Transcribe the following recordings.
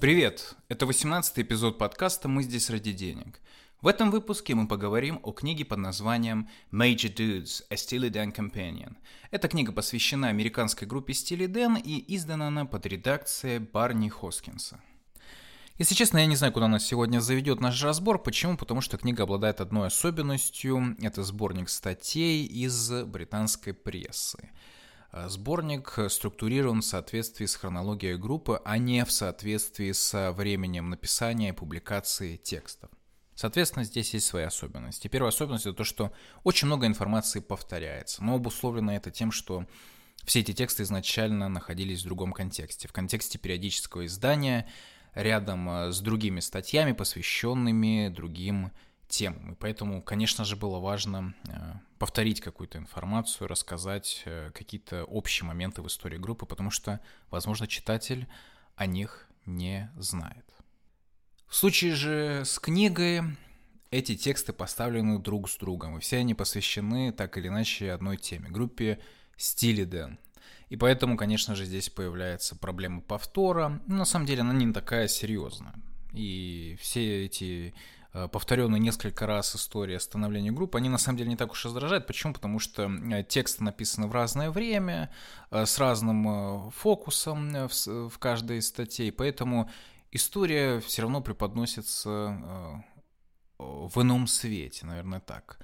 Привет! Это 18 эпизод подкаста «Мы здесь ради денег». В этом выпуске мы поговорим о книге под названием Major Dudes – A Steely Dan Companion. Эта книга посвящена американской группе Steely Dan и издана она под редакцией Барни Хоскинса. Если честно, я не знаю, куда нас сегодня заведет наш разбор. Почему? Потому что книга обладает одной особенностью. Это сборник статей из британской прессы. Э, сборник структурирован в соответствии с хронологией группы, а не в соответствии с временем написания и публикации текстов. Соответственно, здесь есть свои особенности. Первая особенность это то, что очень много информации повторяется, но обусловлено это тем, что все эти тексты изначально находились в другом контексте, в контексте периодического издания, рядом э, с другими статьями, посвященными другим темам. И поэтому, конечно же, было важно э, повторить какую-то информацию, рассказать э, какие-то общие моменты в истории группы, потому что, возможно, читатель о них не знает. В случае же с книгой эти тексты поставлены друг с другом, и все они посвящены так или иначе одной теме, группе Стили Дэн. И поэтому, конечно же, здесь появляется проблема повтора. Но на самом деле она не такая серьезная. И все эти э, повторенные несколько раз истории становления группы, они на самом деле не так уж раздражают. Почему? Потому что э, тексты написаны в разное время, э, с разным фокусом в каждой из статей, поэтому история все равно преподносится в ином свете, наверное, так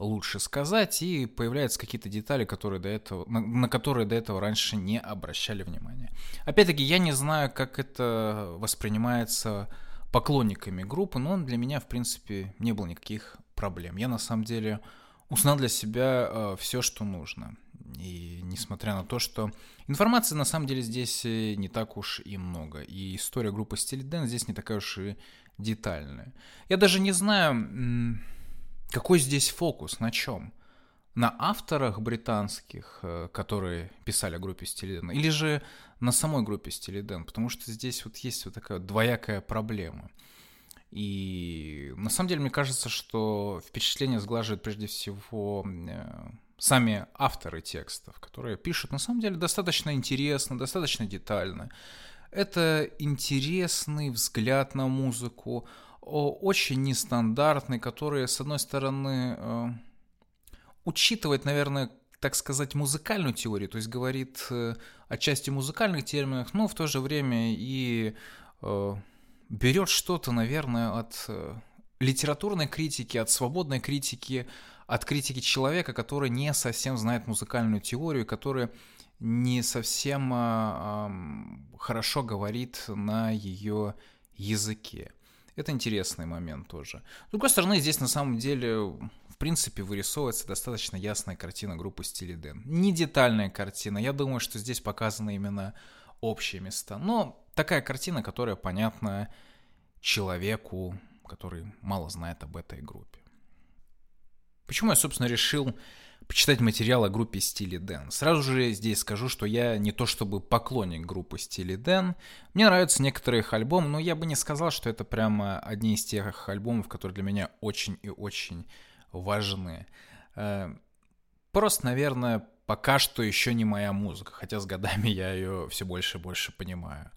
лучше сказать, и появляются какие-то детали, которые до этого, на, на которые до этого раньше не обращали внимания. Опять-таки, я не знаю, как это воспринимается поклонниками группы, но для меня, в принципе, не было никаких проблем. Я, на самом деле, узнал для себя э, все, что нужно. И несмотря на то, что информации на самом деле здесь э, не так уж и много. И история группы Стиль Дэн здесь не такая уж и детальная. Я даже не знаю какой здесь фокус? На чем? На авторах британских, э, которые писали о группе Стилиден, или же на самой группе Стилиден? Потому что здесь вот есть вот такая двоякая проблема. И на самом деле мне кажется, что впечатление сглаживает прежде всего э, сами авторы текстов, которые пишут на самом деле достаточно интересно, достаточно детально. Это интересный взгляд на музыку, очень нестандартный, который, с одной стороны, э, учитывает, наверное, так сказать, музыкальную теорию, то есть говорит э, о части музыкальных терминов, но в то же время и э, берет что-то, наверное, от литературной критики, от свободной критики, от критики человека, который не совсем знает музыкальную теорию, который не совсем хорошо говорит на ее языке. Это интересный момент тоже. С другой стороны, здесь на самом деле, принципе, вырисовывается достаточно ясная картина группы Стили Дэн. Не детальная картина. Я думаю, что здесь показаны именно общие места. Но такая картина, которая понятна человеку, который мало знает об этой группе. Почему я, собственно, решил почитать материал о группе Стили Дэн. Сразу же здесь скажу, что я не то чтобы поклонник группы Стили Дэн. Мне нравятся некоторые их альбомы, но я бы не сказал, что это прямо одни из тех альбомов, которые для меня очень и очень важны. Э, просто, наверное, пока что еще не моя музыка, хотя с годами я ее все больше и больше понимаю.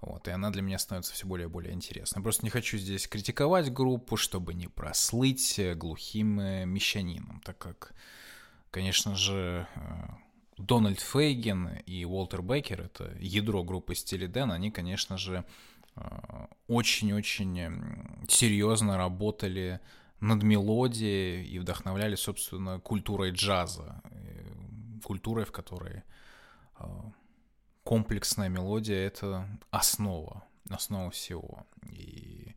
Вот, и она для меня становится все более и более интересной. просто не хочу здесь критиковать группу, чтобы не прослыть глухим э, мещанином, так как Конечно же, э, Дональд Фейген и Уолтер Бейкер, это ядро группы Стили Дэн, они, конечно же, э, очень-очень серьезно работали над мелодией и вдохновляли, собственно, культурой джаза, э, культурой, в которой комплексная мелодия — это основа, основа всего. И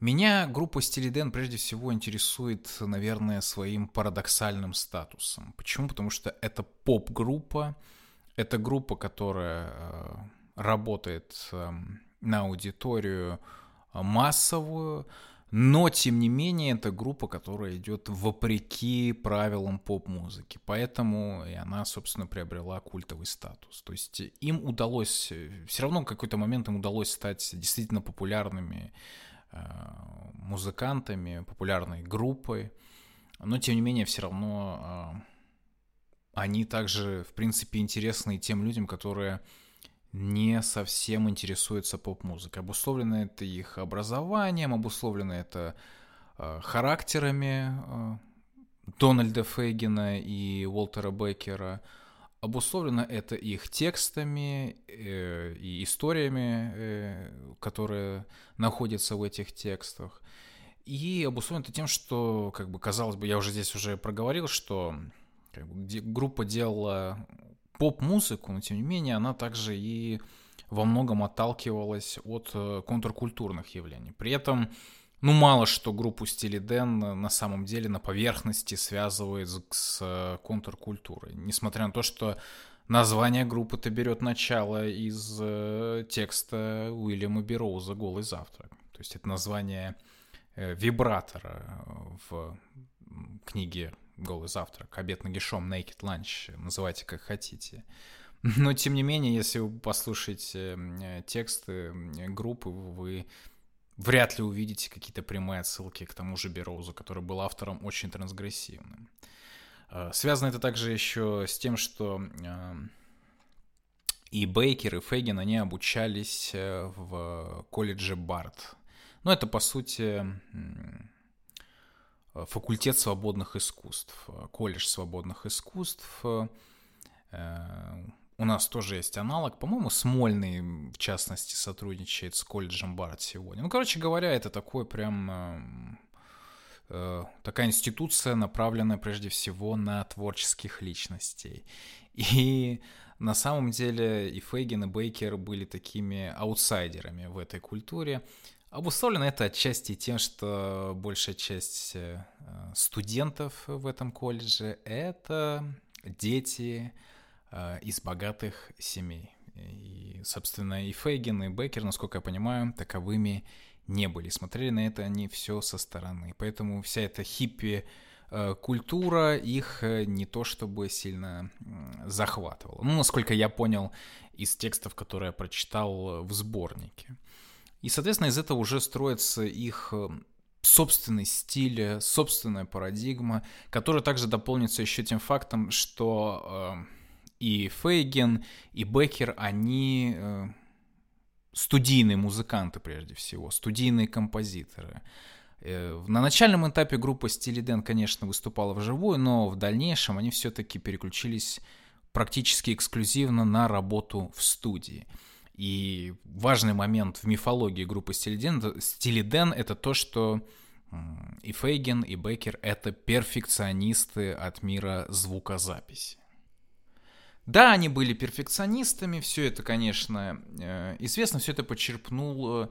меня группа Стилиден прежде всего интересует, наверное, своим парадоксальным статусом. Почему? Потому что это поп-группа, это группа, которая э, работает э, на аудиторию э, массовую, но, тем не менее, это группа, которая идет вопреки правилам поп-музыки. Поэтому и она, собственно, приобрела культовый статус. То есть им удалось, все равно в какой-то момент им удалось стать действительно популярными Э, музыкантами, популярной группой, но тем не менее все равно э, они также, в принципе, интересны тем людям, которые не совсем интересуются поп-музыкой. Обусловлено это их образованием, обусловлено это э, характерами э, Дональда Фейгина и Уолтера Беккера. Обусловлено это их текстами э, и историями, э, которые находятся в этих текстах. И обусловлено это тем, что, как бы, казалось бы, я уже здесь уже проговорил, что как бы, группа делала поп-музыку, но тем не менее она также и во многом отталкивалась от э, контркультурных явлений. При этом, ну, мало что группу Стили Дэн на самом деле на поверхности связывает с э, контркультурой. Несмотря на то, что название группы-то берет начало из э, текста Уильяма Бероуза «Голый завтрак». То есть это название вибратора в книге голый завтрак, обед нагишом, naked lunch, называйте как хотите. Но, тем не менее, если вы послушаете э, тексты группы, вы вряд ли увидите какие-то прямые отсылки к тому же Бероузу, который был автором очень трансгрессивным. Э, связано это также еще с тем, что э, и Бейкер, и Фейгин, они обучались в колледже Барт. Ну, это, по сути, Э, факультет свободных искусств, э, колледж свободных искусств. Э, у нас тоже есть аналог. По-моему, Смольный, в частности, сотрудничает с колледжем Барт сегодня. Ну, короче говоря, это такой прям такая институция, направленная прежде всего на творческих личностей. И на самом деле и Фейгин, и Бейкер были такими аутсайдерами в этой культуре. Обусловлено это отчасти тем, что большая часть э, студентов в этом колледже — это дети э, из богатых семей. И, собственно, и Фейгин, и Беккер, насколько я понимаю, таковыми не были. Смотрели на это они все со стороны. Поэтому вся эта хиппи э, культура их не то чтобы сильно захватывала. Ну, насколько я понял из текстов, которые я прочитал в сборнике. И, соответственно, из этого уже строится их э, собственный стиль, собственная парадигма, которая также дополнится еще тем фактом, что э, и Фейген, и Беккер, они э, студийные музыканты прежде всего, студийные композиторы. Э, на начальном этапе группа Стили конечно, выступала вживую, но в дальнейшем они все-таки переключились практически эксклюзивно на работу в студии. И важный момент в мифологии группы Стили Дэн, это то, что и Фейген, и Беккер — это перфекционисты от мира звукозаписи. Да, они были перфекционистами, все это, конечно, э, известно, все это почерпнул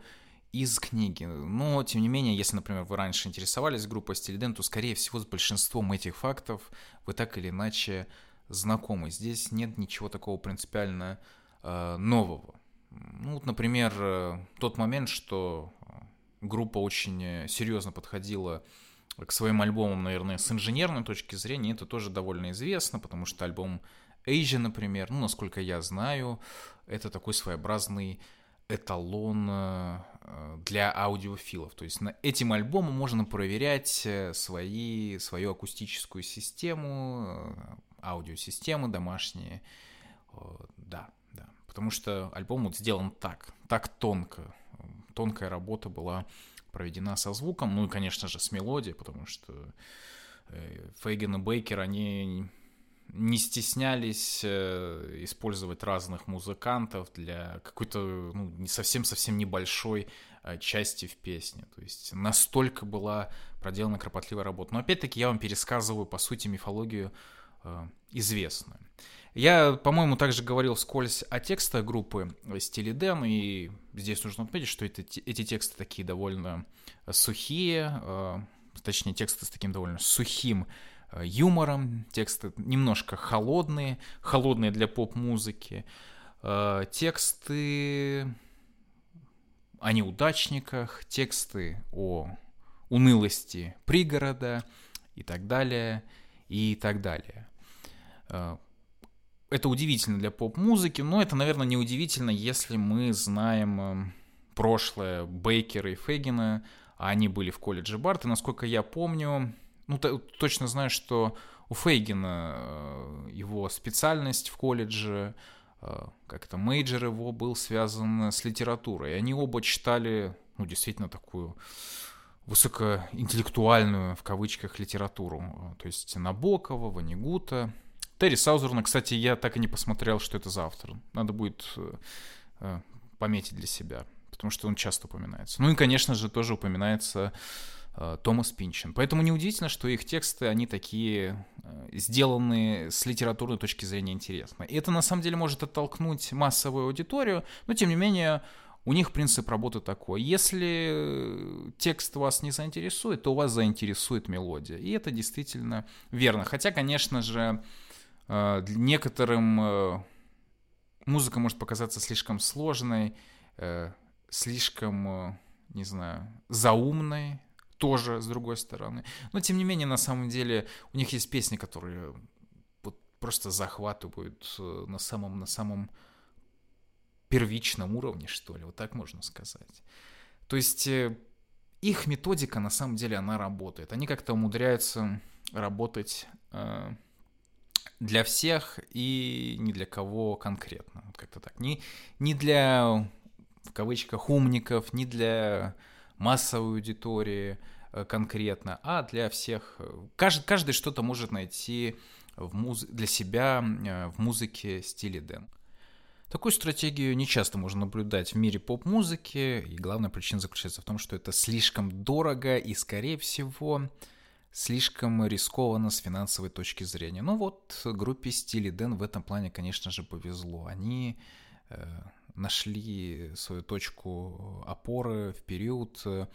из книги. Но, тем не менее, если, например, вы раньше интересовались группой Стилиден, то, скорее всего, с большинством этих фактов вы так или иначе знакомы. Здесь нет ничего такого принципиально э, нового. Ну, вот, например, э, тот момент, что э, группа очень э, серьезно подходила к своим альбомам, наверное, с инженерной точки зрения, это тоже довольно известно, потому что альбом Asia, например, ну, насколько я знаю, это такой своеобразный эталон для аудиофилов. То есть на этим альбомом можно проверять свои, свою акустическую систему, аудиосистемы домашние. Да, потому что альбом вот сделан так, так тонко. Тонкая работа была проведена со звуком, ну и, конечно же, с мелодией, потому что э, Фейген и Бейкер, они не стеснялись э, использовать разных музыкантов для какой-то ну, не совсем-совсем небольшой э, части в песне. То есть настолько была проделана кропотливая работа. Но опять-таки я вам пересказываю, по сути, мифологию известную. Я, по-моему, также говорил вскользь о текстах группы Стили Дэн, и здесь нужно отметить, что это, эти тексты такие довольно сухие, э, точнее, тексты с таким довольно сухим э, юмором, тексты немножко холодные, холодные для поп-музыки, э, тексты о неудачниках, тексты о унылости пригорода и так далее, и так далее это удивительно для поп-музыки, но это, наверное, не удивительно, если мы знаем эм, прошлое Бейкера и Фейгина, а они были в колледже Барт, и насколько я помню, ну, точно знаю, что у Фейгина э, его специальность в колледже как это, major его был связан с литературой. И они оба читали, ну, действительно такую высокоинтеллектуальную, в кавычках, литературу. То есть Набокова, Воннегута. Терри Саузерна, кстати, я так и не посмотрел, что это за автор. Надо будет э, пометить для себя, потому что он часто упоминается. Ну и, конечно же, тоже упоминается э, Томас Пинчен. Поэтому неудивительно, что их тексты, они такие э, сделаны с литературной точки зрения интересно. И это, на самом деле, может оттолкнуть массовую аудиторию, но, тем не менее, у них принцип работы такой. Если текст вас не заинтересует, то вас заинтересует мелодия. И это действительно верно. Хотя, конечно же, э, некоторым э, музыка может показаться слишком сложной, э, слишком, не знаю, заумной, тоже с другой стороны. Но тем не менее, на самом деле, у них есть песни, которые просто захватывают на самом, на самом первичном уровне, что ли, вот так можно сказать. То есть э, их методика, на самом деле, она работает. Они как-то умудряются работать э, для всех и не для кого конкретно. Вот как-то так. Не, не для, в кавычках, умников, не для массовой аудитории э, конкретно, а для всех. Каждый, каждый что-то может найти в муз... для себя э, в музыке стиле Дэн. Такую стратегию не часто можно наблюдать в мире поп-музыки, и главная причина заключается в том, что это слишком дорого и, скорее всего, слишком рискованно с финансовой точки зрения. Ну вот, группе Стили Дэн в этом плане, конечно же, повезло. Они э, нашли свою точку опоры в период э,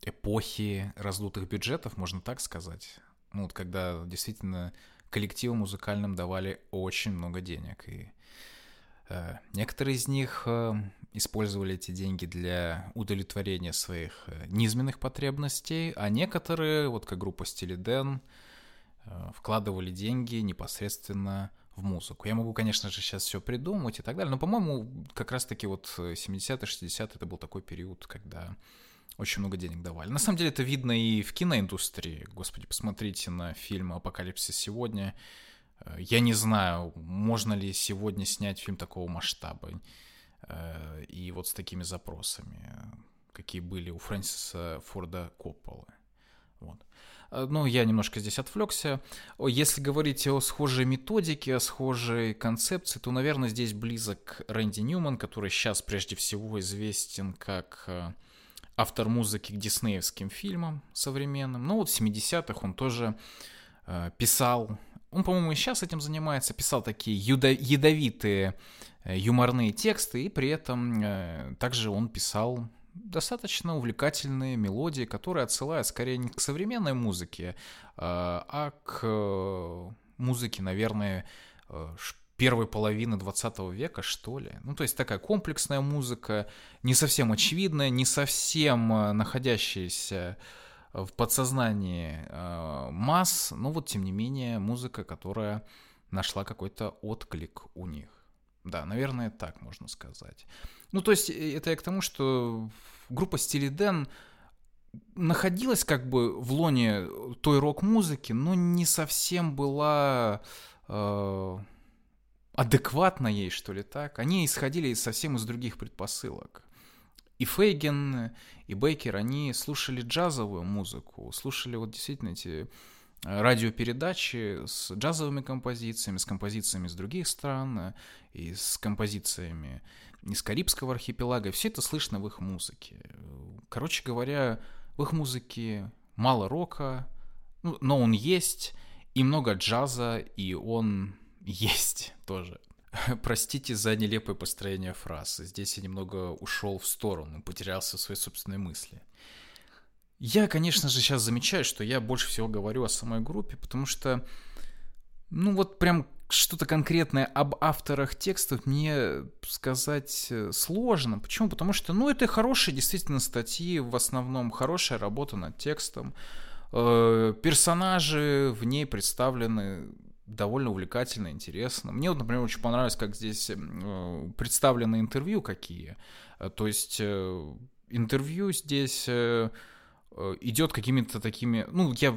эпохи раздутых бюджетов, можно так сказать. Ну вот когда действительно коллективам музыкальным давали очень много денег. И Э, некоторые из них э, использовали эти деньги для удовлетворения своих э, низменных потребностей, а некоторые, вот как группа Стили Дэн, вкладывали деньги непосредственно в музыку. Я могу, конечно же, сейчас все придумать и так далее, но, по-моему, как раз-таки вот 70-е, 60-е это был такой период, когда очень много денег давали. На самом деле это видно и в киноиндустрии. Господи, посмотрите на фильм «Апокалипсис сегодня», Э, я не знаю, можно ли сегодня снять фильм такого масштаба э, и вот с такими запросами, какие были у Фрэнсиса Форда Копполы. Вот. Э, ну, я немножко здесь отвлекся. Если говорить о схожей методике, о схожей концепции, то, наверное, здесь близок Рэнди Ньюман, который сейчас прежде всего известен как автор музыки к диснеевским фильмам современным. Но вот в 70-х он тоже писал он, по-моему, и сейчас этим занимается, писал такие ядовитые э, юморные тексты, и при этом э, также он писал достаточно увлекательные мелодии, которые отсылают скорее не к современной музыке, а, а к э, музыке, наверное, первой половины 20 века, что ли. Ну, то есть такая комплексная музыка, не совсем очевидная, не совсем находящаяся в подсознании э, масс, но вот тем не менее музыка, которая нашла какой-то отклик у них. Да, наверное, так можно сказать. Ну, то есть э, это я к тому, что группа Стили Дэн находилась как бы в лоне той рок-музыки, но не совсем была э, адекватна ей, что ли, так. Они исходили совсем из других предпосылок. И Фейген, и Бейкер, они слушали джазовую музыку, слушали вот действительно эти э, радиопередачи с джазовыми композициями, с композициями из других стран, э, и с композициями из Карибского архипелага. Все это слышно в их музыке. Короче говоря, в их музыке мало рока, ну, но он есть, и много джаза, и он есть тоже. Простите за нелепое построение фраз. Здесь я немного ушел в сторону, потерялся в своей собственной мысли. Я, конечно же, сейчас замечаю, что я больше всего говорю о самой группе, потому что, ну вот прям что-то конкретное об авторах текстов мне сказать э, сложно. Почему? Потому что, ну, это хорошие действительно статьи, в основном хорошая работа над текстом. Э, персонажи в ней представлены довольно увлекательно, интересно. Мне вот, например, очень понравилось, как здесь э, представлены интервью какие. Э, то есть э, интервью здесь идет какими-то такими... Ну, я...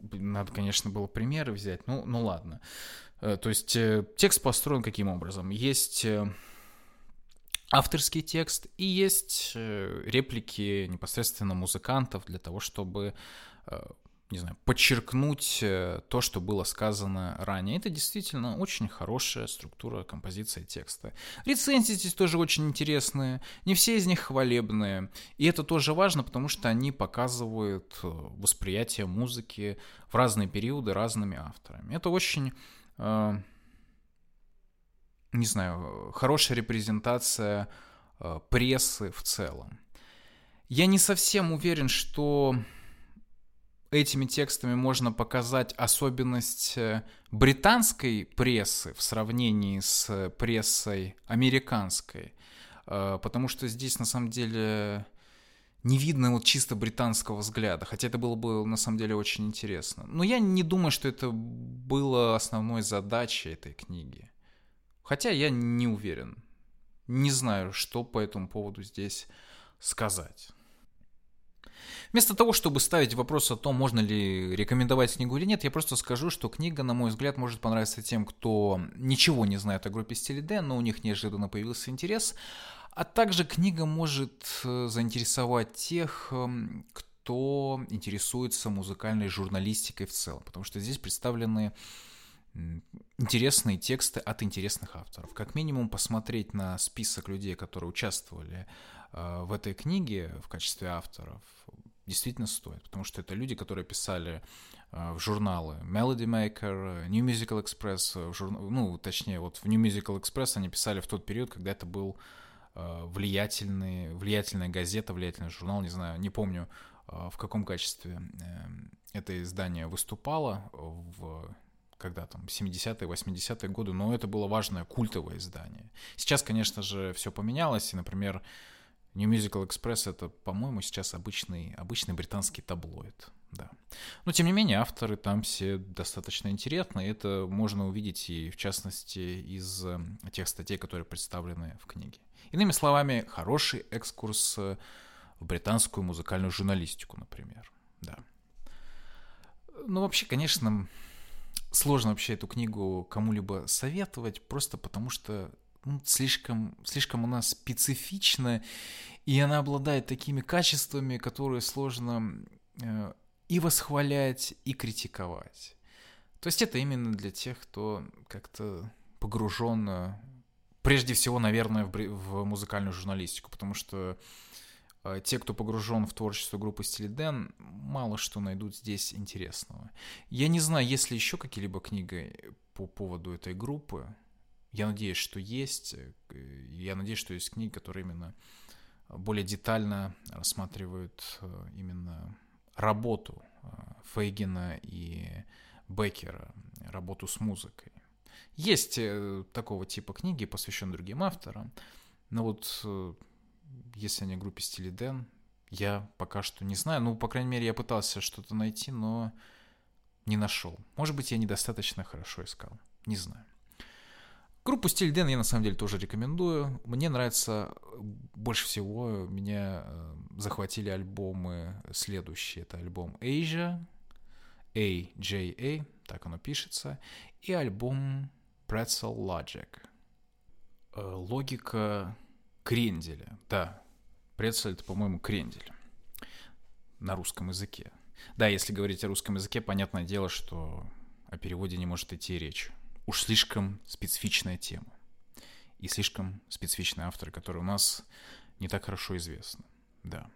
Надо, конечно, было примеры взять, ну, ну ладно. То есть текст построен каким образом? Есть авторский текст и есть реплики непосредственно музыкантов для того, чтобы не знаю, подчеркнуть э, то, что было сказано ранее. Это действительно очень хорошая структура композиции текста. Рецензии здесь тоже очень интересные, не все из них хвалебные. И это тоже важно, потому что они показывают э, восприятие музыки в разные периоды разными авторами. Это очень, э, не знаю, хорошая репрезентация прессы в целом. Я не совсем уверен, что этими текстами можно показать особенность э, британской прессы в сравнении с прессой американской, э, потому что здесь на самом деле не видно вот чисто британского взгляда, хотя это было бы на самом деле очень интересно. Но я не думаю, что это было основной задачей этой книги. Хотя я не уверен. Не знаю, что по этому поводу здесь сказать. Вместо того, чтобы ставить вопрос о том, можно ли рекомендовать книгу или нет, я просто скажу, что книга, на мой взгляд, может понравиться тем, кто ничего не знает о группе Стиле Д, но у них неожиданно появился интерес. А также книга может э, заинтересовать тех, эм, кто интересуется музыкальной журналистикой в целом, потому что здесь представлены интересные тексты от интересных авторов. Как минимум посмотреть на список людей, которые участвовали э, в этой книге в качестве авторов, действительно стоит, потому что это люди, которые писали э, в журналы Melody Maker, New Musical Express, э, в жур... ну, точнее, вот в New Musical Express они писали в тот период, когда это был влиятельный, влиятельная газета, влиятельный журнал, не знаю, не помню, в каком качестве это издание выступало в когда там 70-е, 80-е годы, но это было важное культовое издание. Сейчас, конечно же, все поменялось, и, например, New Musical Express это, по-моему, сейчас обычный, обычный британский таблоид. Да. Но, тем не менее, авторы там все достаточно интересны. Это можно увидеть и, в частности, из э, тех статей, которые представлены в книге. Иными словами, хороший экскурс э, в британскую музыкальную журналистику, например. Да. Ну, вообще, конечно, сложно вообще эту книгу кому-либо советовать, просто потому что ну, слишком, слишком она специфична, и она обладает такими качествами, которые сложно э, и восхвалять, и критиковать. То есть это именно для тех, кто как-то погружен, прежде всего, наверное, в, в музыкальную журналистику, потому что те, кто погружен в творчество группы Стиль Дэн, мало что найдут здесь интересного. Я не знаю, есть ли еще какие-либо книги по поводу этой группы, я надеюсь, что есть. Э, я надеюсь, что есть книги, которые именно более детально рассматривают э, именно работу э, Фейгина и Беккера, работу с музыкой. Есть такого типа книги, посвященные другим авторам, но вот если они группе Стили Дэн, я пока что не знаю. Ну, по крайней мере, я пытался что-то найти, но не нашел. Может быть, я недостаточно хорошо искал. Не знаю. Группу Стиль Дэн я на самом деле тоже рекомендую. Мне нравится больше всего, меня э, захватили альбомы следующие. Это альбом Asia, AJA, так оно пишется, и альбом Pretzel Logic. Э, логика кренделя. Да, Pretzel это, по-моему, крендель на русском языке. Да, если говорить о русском языке, понятное дело, что о переводе не может идти речь уж слишком специфичная тема. И слишком специфичные авторы, которые у нас не так хорошо известны. Да.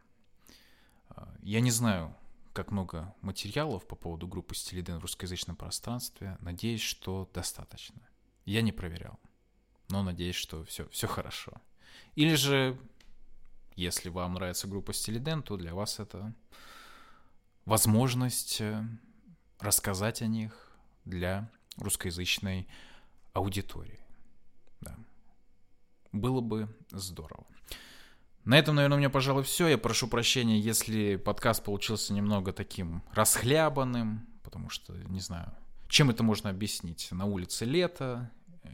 А, я не знаю, как много материалов по поводу группы Стилиден в русскоязычном пространстве. Надеюсь, что достаточно. Я не проверял, но надеюсь, что все, все хорошо. Или же, если вам нравится группа Стилиден, то для вас это возможность э, рассказать о них для русскоязычной аудитории. Да. Было бы здорово. На этом, наверное, у меня, пожалуй, все. Я прошу прощения, если подкаст получился немного таким расхлябанным, потому что, не знаю, чем это можно объяснить? На улице лето,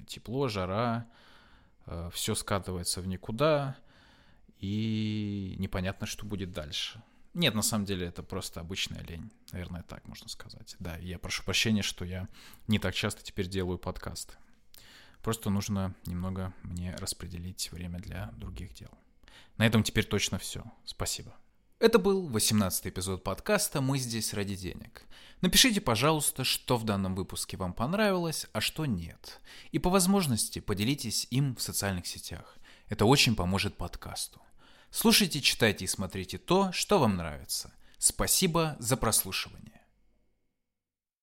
тепло, жара, все скатывается в никуда, и непонятно, что будет дальше. Нет, на самом деле это просто обычная лень. Наверное, так можно сказать. Да, я прошу прощения, что я не так часто теперь делаю подкасты. Просто нужно немного мне распределить время для других дел. На этом теперь точно все. Спасибо. Это был 18 эпизод подкаста «Мы здесь ради денег». Напишите, пожалуйста, что в данном выпуске вам понравилось, а что нет. И по возможности поделитесь им в социальных сетях. Это очень поможет подкасту. Слушайте, читайте и смотрите то, что вам нравится. Спасибо за прослушивание.